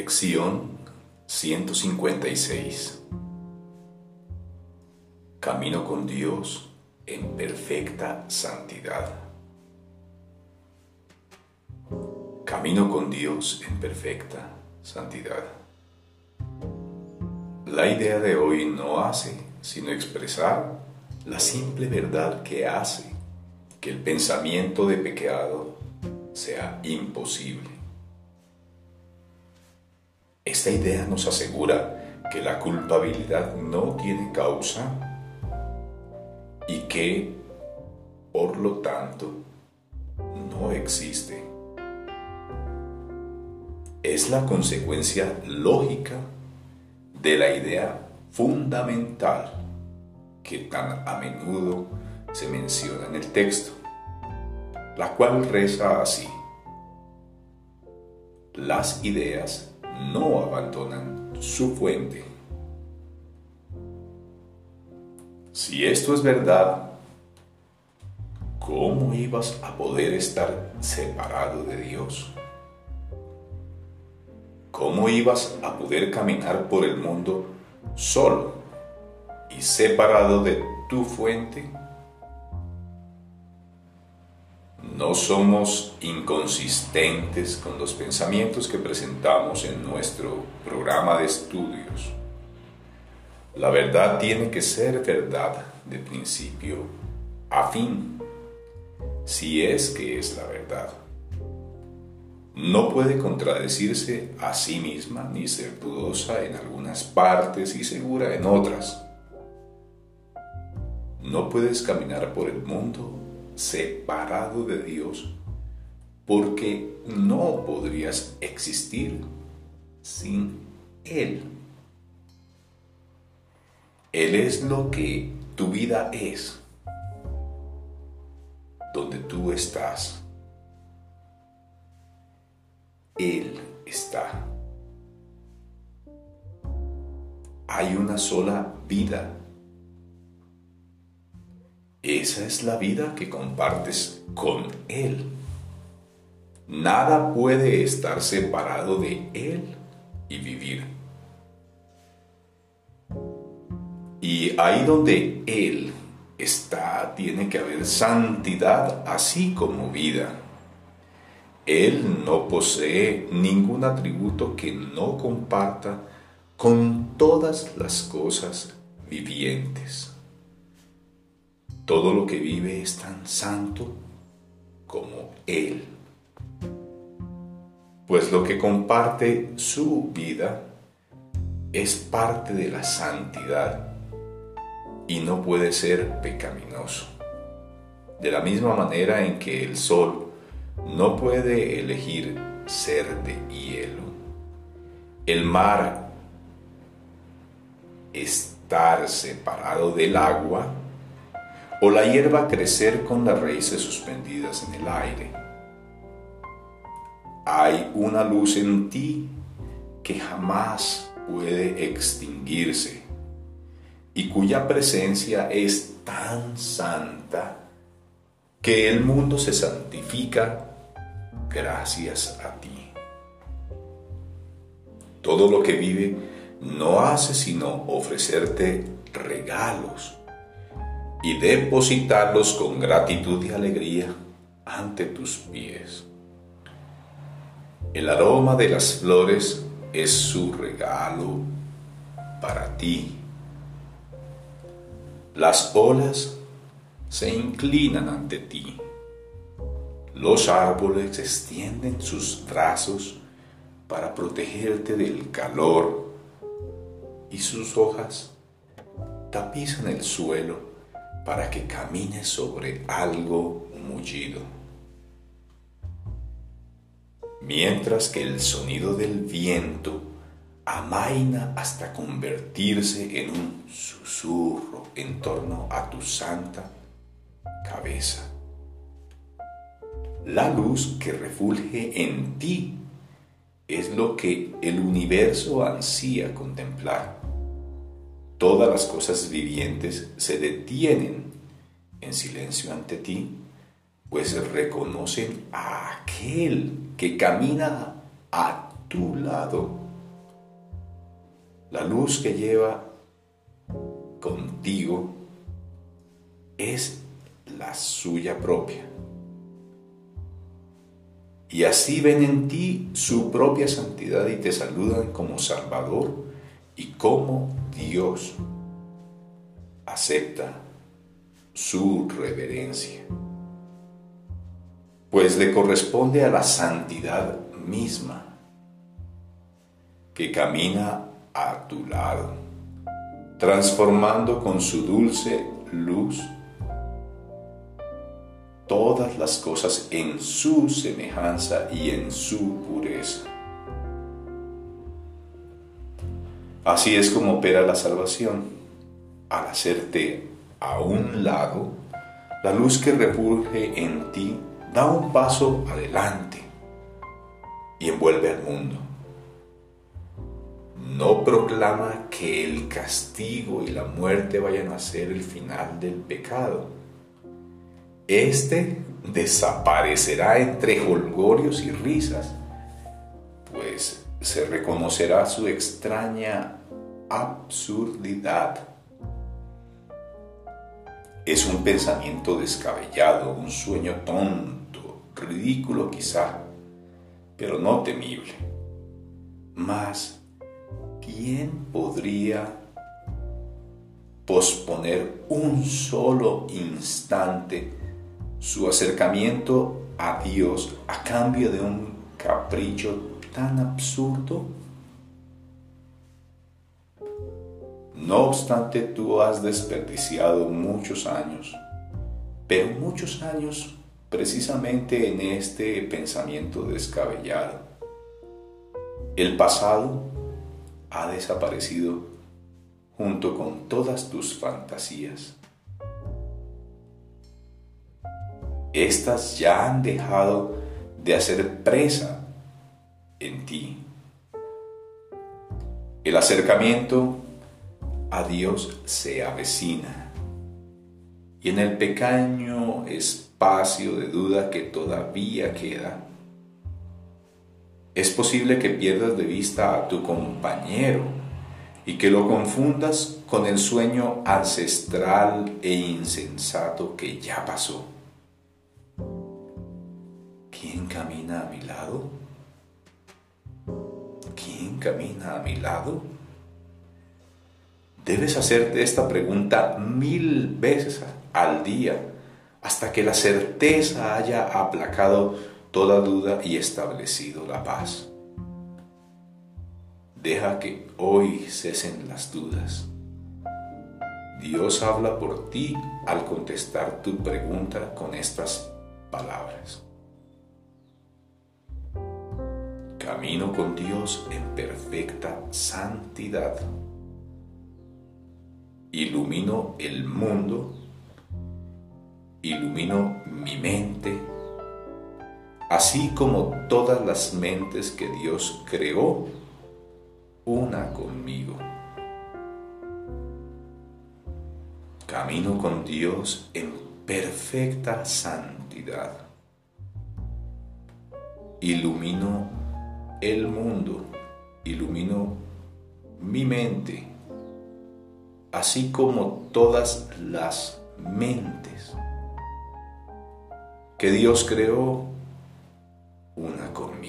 Lección 156 Camino con Dios en perfecta santidad. Camino con Dios en perfecta santidad. La idea de hoy no hace sino expresar la simple verdad que hace que el pensamiento de pecado sea imposible. Esta idea nos asegura que la culpabilidad no tiene causa y que, por lo tanto, no existe. Es la consecuencia lógica de la idea fundamental que tan a menudo se menciona en el texto, la cual reza así. Las ideas no abandonan su fuente. Si esto es verdad, ¿cómo ibas a poder estar separado de Dios? ¿Cómo ibas a poder caminar por el mundo solo y separado de tu fuente? No somos inconsistentes con los pensamientos que presentamos en nuestro programa de estudios. La verdad tiene que ser verdad de principio a fin, si es que es la verdad. No puede contradecirse a sí misma ni ser dudosa en algunas partes y segura en otras. No puedes caminar por el mundo separado de Dios, porque no podrías existir sin Él. Él es lo que tu vida es, donde tú estás. Él está. Hay una sola vida esa es la vida que compartes con Él. Nada puede estar separado de Él y vivir. Y ahí donde Él está, tiene que haber santidad así como vida. Él no posee ningún atributo que no comparta con todas las cosas vivientes. Todo lo que vive es tan santo como Él. Pues lo que comparte su vida es parte de la santidad y no puede ser pecaminoso. De la misma manera en que el sol no puede elegir ser de hielo, el mar estar separado del agua o la hierba crecer con las raíces suspendidas en el aire. Hay una luz en ti que jamás puede extinguirse y cuya presencia es tan santa que el mundo se santifica gracias a ti. Todo lo que vive no hace sino ofrecerte regalos y depositarlos con gratitud y alegría ante tus pies. El aroma de las flores es su regalo para ti. Las olas se inclinan ante ti. Los árboles extienden sus brazos para protegerte del calor y sus hojas tapizan el suelo para que camine sobre algo mullido. Mientras que el sonido del viento amaina hasta convertirse en un susurro en torno a tu santa cabeza. La luz que refulge en ti es lo que el universo ansía contemplar todas las cosas vivientes se detienen en silencio ante ti, pues reconocen a aquel que camina a tu lado La luz que lleva contigo es la suya propia. Y así ven en ti su propia santidad y te saludan como Salvador y como Dios. Acepta su reverencia, pues le corresponde a la santidad misma que camina a tu lado, transformando con su dulce luz todas las cosas en su semejanza y en su pureza. Así es como opera la salvación. Al hacerte a un lado, la luz que repurge en ti da un paso adelante y envuelve al mundo. No proclama que el castigo y la muerte vayan a ser el final del pecado este desaparecerá entre holgorios y risas, se reconocerá su extraña absurdidad. Es un pensamiento descabellado, un sueño tonto, ridículo quizá, pero no temible. Mas, ¿quién podría posponer un solo instante su acercamiento a Dios a cambio de un capricho tan absurdo? No obstante, tú has desperdiciado muchos años, pero muchos años precisamente en este pensamiento descabellado. El pasado ha desaparecido junto con todas tus fantasías. Estas ya han dejado de hacer presa en ti. El acercamiento a Dios se avecina y en el pequeño espacio de duda que todavía queda, es posible que pierdas de vista a tu compañero y que lo confundas con el sueño ancestral e insensato que ya pasó. ¿Quién camina a mi lado? ¿Quién camina a mi lado? Debes hacerte esta pregunta mil veces al día hasta que la certeza haya aplacado toda duda y establecido la paz. Deja que hoy cesen las dudas. Dios habla por ti al contestar tu pregunta con estas palabras. Camino con Dios en perfecta santidad. Ilumino el mundo, ilumino mi mente, así como todas las mentes que Dios creó, una conmigo. Camino con Dios en perfecta santidad. Ilumino el mundo, ilumino mi mente, así como todas las mentes que Dios creó una con